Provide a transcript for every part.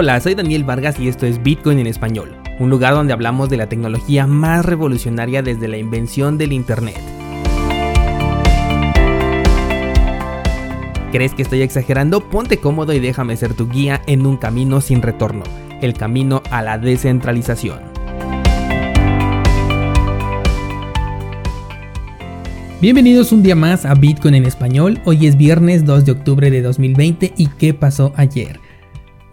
Hola, soy Daniel Vargas y esto es Bitcoin en español, un lugar donde hablamos de la tecnología más revolucionaria desde la invención del Internet. ¿Crees que estoy exagerando? Ponte cómodo y déjame ser tu guía en un camino sin retorno, el camino a la descentralización. Bienvenidos un día más a Bitcoin en español. Hoy es viernes 2 de octubre de 2020 y ¿qué pasó ayer?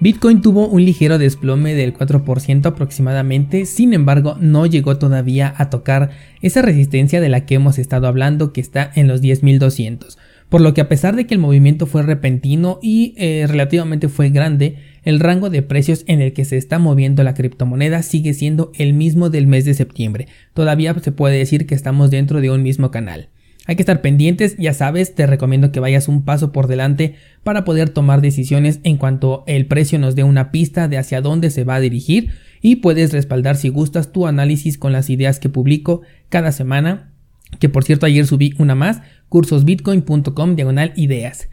Bitcoin tuvo un ligero desplome del 4% aproximadamente, sin embargo no llegó todavía a tocar esa resistencia de la que hemos estado hablando que está en los 10.200, por lo que a pesar de que el movimiento fue repentino y eh, relativamente fue grande, el rango de precios en el que se está moviendo la criptomoneda sigue siendo el mismo del mes de septiembre, todavía se puede decir que estamos dentro de un mismo canal. Hay que estar pendientes, ya sabes, te recomiendo que vayas un paso por delante para poder tomar decisiones en cuanto el precio nos dé una pista de hacia dónde se va a dirigir y puedes respaldar si gustas tu análisis con las ideas que publico cada semana, que por cierto ayer subí una más, cursosbitcoin.com diagonal ideas.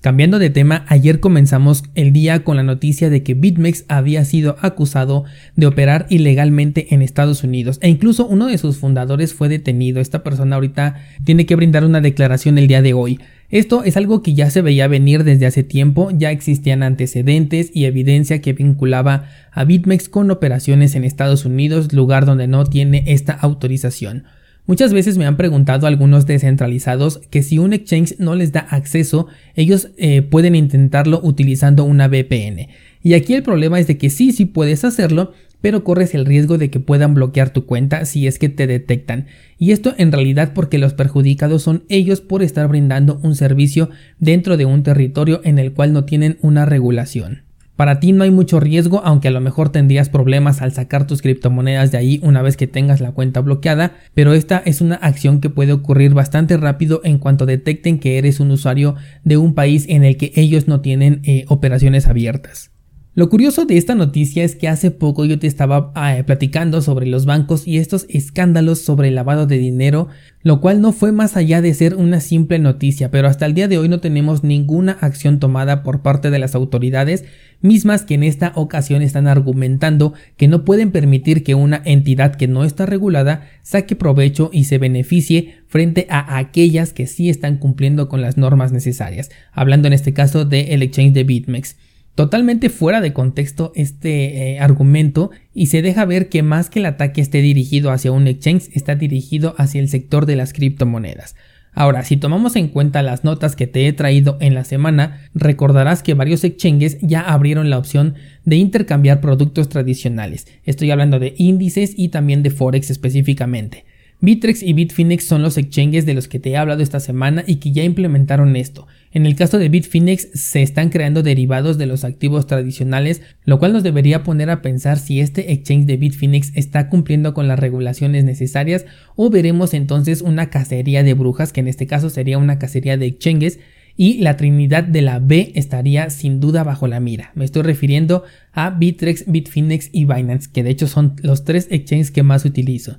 Cambiando de tema, ayer comenzamos el día con la noticia de que BitMEX había sido acusado de operar ilegalmente en Estados Unidos e incluso uno de sus fundadores fue detenido. Esta persona ahorita tiene que brindar una declaración el día de hoy. Esto es algo que ya se veía venir desde hace tiempo, ya existían antecedentes y evidencia que vinculaba a BitMEX con operaciones en Estados Unidos, lugar donde no tiene esta autorización. Muchas veces me han preguntado algunos descentralizados que si un exchange no les da acceso, ellos eh, pueden intentarlo utilizando una VPN. Y aquí el problema es de que sí, sí puedes hacerlo, pero corres el riesgo de que puedan bloquear tu cuenta si es que te detectan. Y esto en realidad porque los perjudicados son ellos por estar brindando un servicio dentro de un territorio en el cual no tienen una regulación. Para ti no hay mucho riesgo, aunque a lo mejor tendrías problemas al sacar tus criptomonedas de ahí una vez que tengas la cuenta bloqueada, pero esta es una acción que puede ocurrir bastante rápido en cuanto detecten que eres un usuario de un país en el que ellos no tienen eh, operaciones abiertas. Lo curioso de esta noticia es que hace poco yo te estaba ah, platicando sobre los bancos y estos escándalos sobre el lavado de dinero, lo cual no fue más allá de ser una simple noticia, pero hasta el día de hoy no tenemos ninguna acción tomada por parte de las autoridades, mismas que en esta ocasión están argumentando que no pueden permitir que una entidad que no está regulada saque provecho y se beneficie frente a aquellas que sí están cumpliendo con las normas necesarias, hablando en este caso del el exchange de BitMEX totalmente fuera de contexto este eh, argumento y se deja ver que más que el ataque esté dirigido hacia un exchange, está dirigido hacia el sector de las criptomonedas. Ahora, si tomamos en cuenta las notas que te he traído en la semana, recordarás que varios exchanges ya abrieron la opción de intercambiar productos tradicionales. Estoy hablando de índices y también de Forex específicamente. Bitrex y Bitfinex son los exchanges de los que te he hablado esta semana y que ya implementaron esto. En el caso de Bitfinex se están creando derivados de los activos tradicionales, lo cual nos debería poner a pensar si este exchange de Bitfinex está cumpliendo con las regulaciones necesarias o veremos entonces una cacería de brujas, que en este caso sería una cacería de exchanges y la trinidad de la B estaría sin duda bajo la mira. Me estoy refiriendo a Bitrex, Bitfinex y Binance, que de hecho son los tres exchanges que más utilizo.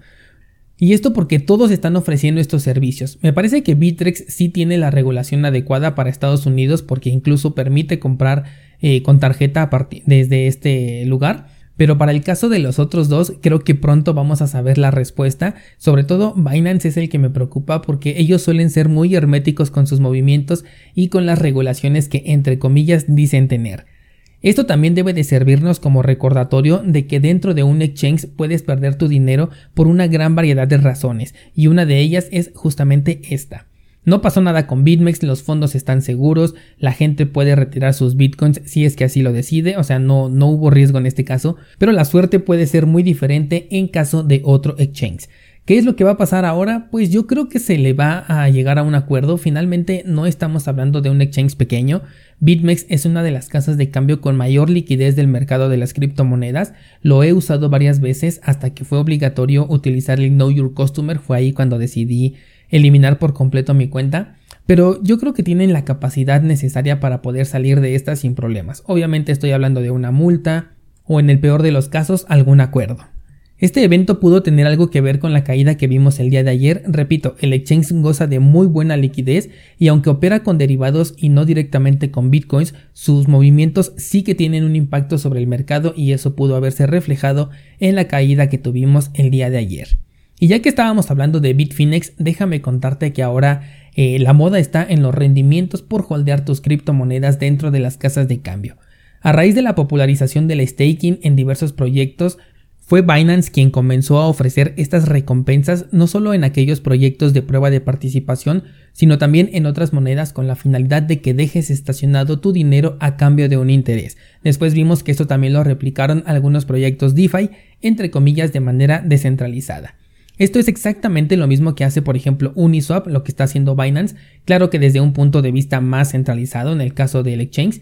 Y esto porque todos están ofreciendo estos servicios. Me parece que Bitrex sí tiene la regulación adecuada para Estados Unidos porque incluso permite comprar eh, con tarjeta desde este lugar. Pero para el caso de los otros dos, creo que pronto vamos a saber la respuesta. Sobre todo Binance es el que me preocupa porque ellos suelen ser muy herméticos con sus movimientos y con las regulaciones que entre comillas dicen tener. Esto también debe de servirnos como recordatorio de que dentro de un exchange puedes perder tu dinero por una gran variedad de razones y una de ellas es justamente esta. No pasó nada con BitMEX, los fondos están seguros, la gente puede retirar sus bitcoins si es que así lo decide, o sea, no, no hubo riesgo en este caso, pero la suerte puede ser muy diferente en caso de otro exchange. ¿Qué es lo que va a pasar ahora? Pues yo creo que se le va a llegar a un acuerdo. Finalmente no estamos hablando de un exchange pequeño. BitMEX es una de las casas de cambio con mayor liquidez del mercado de las criptomonedas. Lo he usado varias veces hasta que fue obligatorio utilizar el Know Your Customer. Fue ahí cuando decidí eliminar por completo mi cuenta. Pero yo creo que tienen la capacidad necesaria para poder salir de esta sin problemas. Obviamente estoy hablando de una multa o en el peor de los casos algún acuerdo. Este evento pudo tener algo que ver con la caída que vimos el día de ayer. Repito, el exchange goza de muy buena liquidez y aunque opera con derivados y no directamente con bitcoins, sus movimientos sí que tienen un impacto sobre el mercado y eso pudo haberse reflejado en la caída que tuvimos el día de ayer. Y ya que estábamos hablando de Bitfinex, déjame contarte que ahora eh, la moda está en los rendimientos por holdear tus criptomonedas dentro de las casas de cambio. A raíz de la popularización del staking en diversos proyectos, fue Binance quien comenzó a ofrecer estas recompensas no solo en aquellos proyectos de prueba de participación, sino también en otras monedas con la finalidad de que dejes estacionado tu dinero a cambio de un interés. Después vimos que esto también lo replicaron algunos proyectos DeFi, entre comillas, de manera descentralizada. Esto es exactamente lo mismo que hace por ejemplo Uniswap, lo que está haciendo Binance, claro que desde un punto de vista más centralizado en el caso del exchange,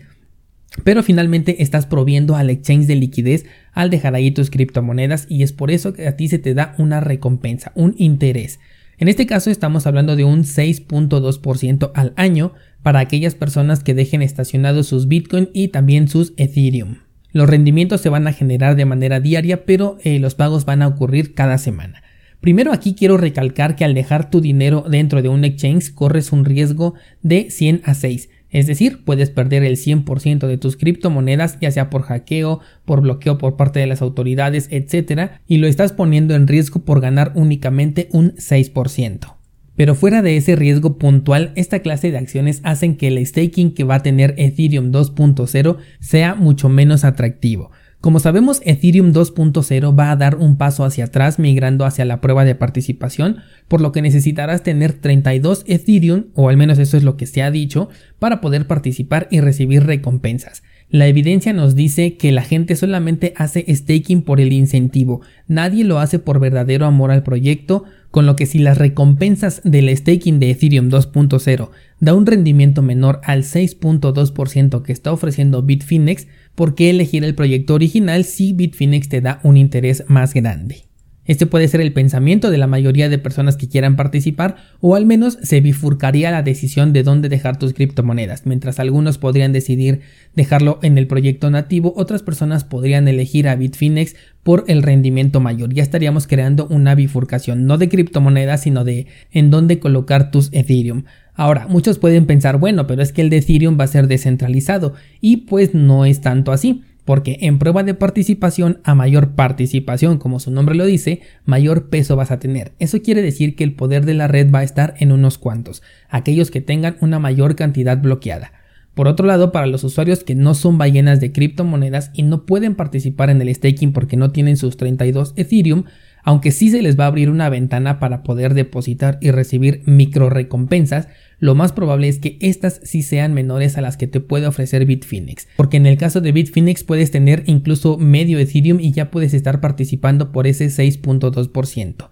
pero finalmente estás proviendo al exchange de liquidez al dejar ahí tus criptomonedas y es por eso que a ti se te da una recompensa, un interés. En este caso estamos hablando de un 6.2% al año para aquellas personas que dejen estacionados sus Bitcoin y también sus Ethereum. Los rendimientos se van a generar de manera diaria, pero eh, los pagos van a ocurrir cada semana. Primero aquí quiero recalcar que al dejar tu dinero dentro de un exchange corres un riesgo de 100 a 6. Es decir, puedes perder el 100% de tus criptomonedas, ya sea por hackeo, por bloqueo por parte de las autoridades, etc. Y lo estás poniendo en riesgo por ganar únicamente un 6%. Pero fuera de ese riesgo puntual, esta clase de acciones hacen que el staking que va a tener Ethereum 2.0 sea mucho menos atractivo. Como sabemos, Ethereum 2.0 va a dar un paso hacia atrás migrando hacia la prueba de participación, por lo que necesitarás tener 32 Ethereum, o al menos eso es lo que se ha dicho, para poder participar y recibir recompensas. La evidencia nos dice que la gente solamente hace staking por el incentivo, nadie lo hace por verdadero amor al proyecto, con lo que si las recompensas del staking de Ethereum 2.0 da un rendimiento menor al 6.2% que está ofreciendo Bitfinex, ¿por qué elegir el proyecto original si Bitfinex te da un interés más grande? Este puede ser el pensamiento de la mayoría de personas que quieran participar o al menos se bifurcaría la decisión de dónde dejar tus criptomonedas. Mientras algunos podrían decidir dejarlo en el proyecto nativo, otras personas podrían elegir a Bitfinex por el rendimiento mayor. Ya estaríamos creando una bifurcación, no de criptomonedas, sino de en dónde colocar tus Ethereum. Ahora, muchos pueden pensar, bueno, pero es que el de Ethereum va a ser descentralizado y pues no es tanto así, porque en prueba de participación, a mayor participación, como su nombre lo dice, mayor peso vas a tener. Eso quiere decir que el poder de la red va a estar en unos cuantos, aquellos que tengan una mayor cantidad bloqueada. Por otro lado, para los usuarios que no son ballenas de criptomonedas y no pueden participar en el staking porque no tienen sus 32 Ethereum, aunque sí se les va a abrir una ventana para poder depositar y recibir micro recompensas, lo más probable es que estas sí sean menores a las que te puede ofrecer Bitfinex, porque en el caso de Bitfinex puedes tener incluso medio Ethereum y ya puedes estar participando por ese 6.2%.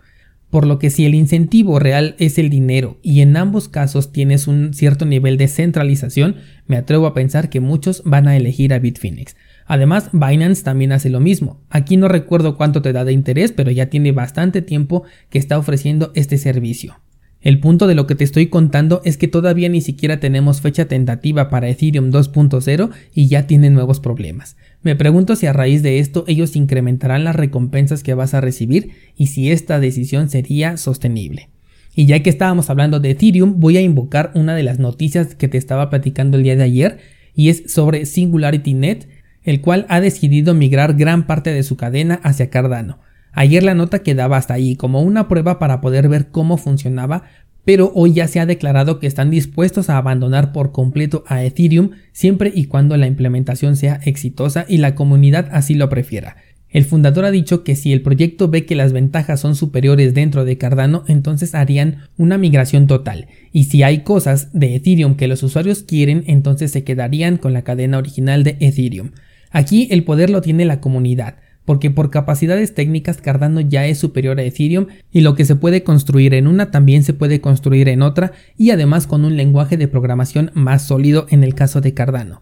Por lo que si el incentivo real es el dinero y en ambos casos tienes un cierto nivel de centralización, me atrevo a pensar que muchos van a elegir a Bitfinex. Además, Binance también hace lo mismo. Aquí no recuerdo cuánto te da de interés, pero ya tiene bastante tiempo que está ofreciendo este servicio. El punto de lo que te estoy contando es que todavía ni siquiera tenemos fecha tentativa para Ethereum 2.0 y ya tienen nuevos problemas. Me pregunto si a raíz de esto ellos incrementarán las recompensas que vas a recibir y si esta decisión sería sostenible. Y ya que estábamos hablando de Ethereum, voy a invocar una de las noticias que te estaba platicando el día de ayer y es sobre SingularityNet el cual ha decidido migrar gran parte de su cadena hacia Cardano. Ayer la nota quedaba hasta ahí como una prueba para poder ver cómo funcionaba, pero hoy ya se ha declarado que están dispuestos a abandonar por completo a Ethereum siempre y cuando la implementación sea exitosa y la comunidad así lo prefiera. El fundador ha dicho que si el proyecto ve que las ventajas son superiores dentro de Cardano, entonces harían una migración total. Y si hay cosas de Ethereum que los usuarios quieren, entonces se quedarían con la cadena original de Ethereum. Aquí el poder lo tiene la comunidad, porque por capacidades técnicas Cardano ya es superior a Ethereum y lo que se puede construir en una también se puede construir en otra y además con un lenguaje de programación más sólido en el caso de Cardano.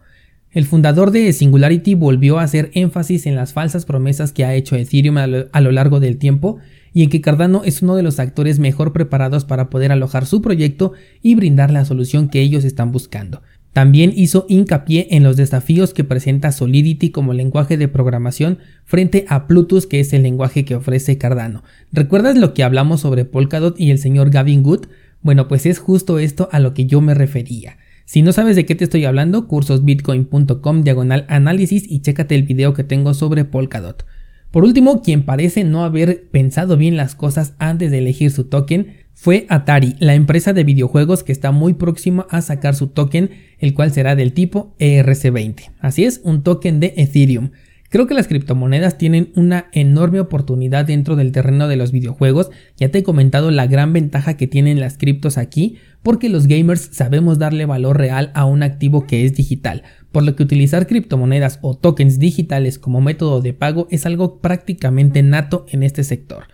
El fundador de Singularity volvió a hacer énfasis en las falsas promesas que ha hecho Ethereum a lo, largo del tiempo y en que Cardano es uno de los actores mejor preparados para poder alojar su proyecto y brindar la solución que ellos están buscando. También hizo hincapié en los desafíos que presenta Solidity como lenguaje de programación frente a Plutus, que es el lenguaje que ofrece Cardano. ¿Recuerdas lo que hablamos sobre Polkadot y el señor Gavin Good? Bueno, pues es justo esto a lo que yo me refería. Si no sabes de qué te estoy hablando, cursosbitcoin.com diagonal análisis y chécate el video que tengo sobre Polkadot. Por último, quien parece no haber pensado bien las cosas antes de elegir su token fue Atari, la empresa de videojuegos que está muy próxima a sacar su token, el cual será del tipo ERC20. Así es, un token de Ethereum. Creo que las criptomonedas tienen una enorme oportunidad dentro del terreno de los videojuegos. Ya te he comentado la gran ventaja que tienen las criptos aquí, porque los gamers sabemos darle valor real a un activo que es digital, por lo que utilizar criptomonedas o tokens digitales como método de pago es algo prácticamente nato en este sector.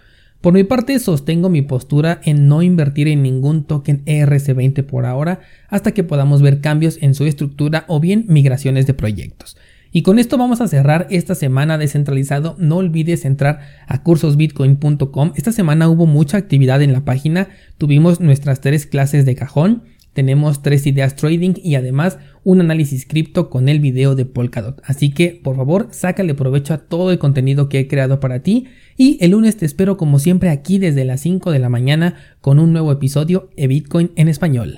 Por mi parte sostengo mi postura en no invertir en ningún token ERC20 por ahora hasta que podamos ver cambios en su estructura o bien migraciones de proyectos. Y con esto vamos a cerrar esta semana descentralizado. No olvides entrar a cursosbitcoin.com. Esta semana hubo mucha actividad en la página. Tuvimos nuestras tres clases de cajón. Tenemos tres ideas trading y además un análisis cripto con el video de Polkadot. Así que por favor sácale provecho a todo el contenido que he creado para ti. Y el lunes te espero como siempre aquí desde las 5 de la mañana con un nuevo episodio de Bitcoin en español.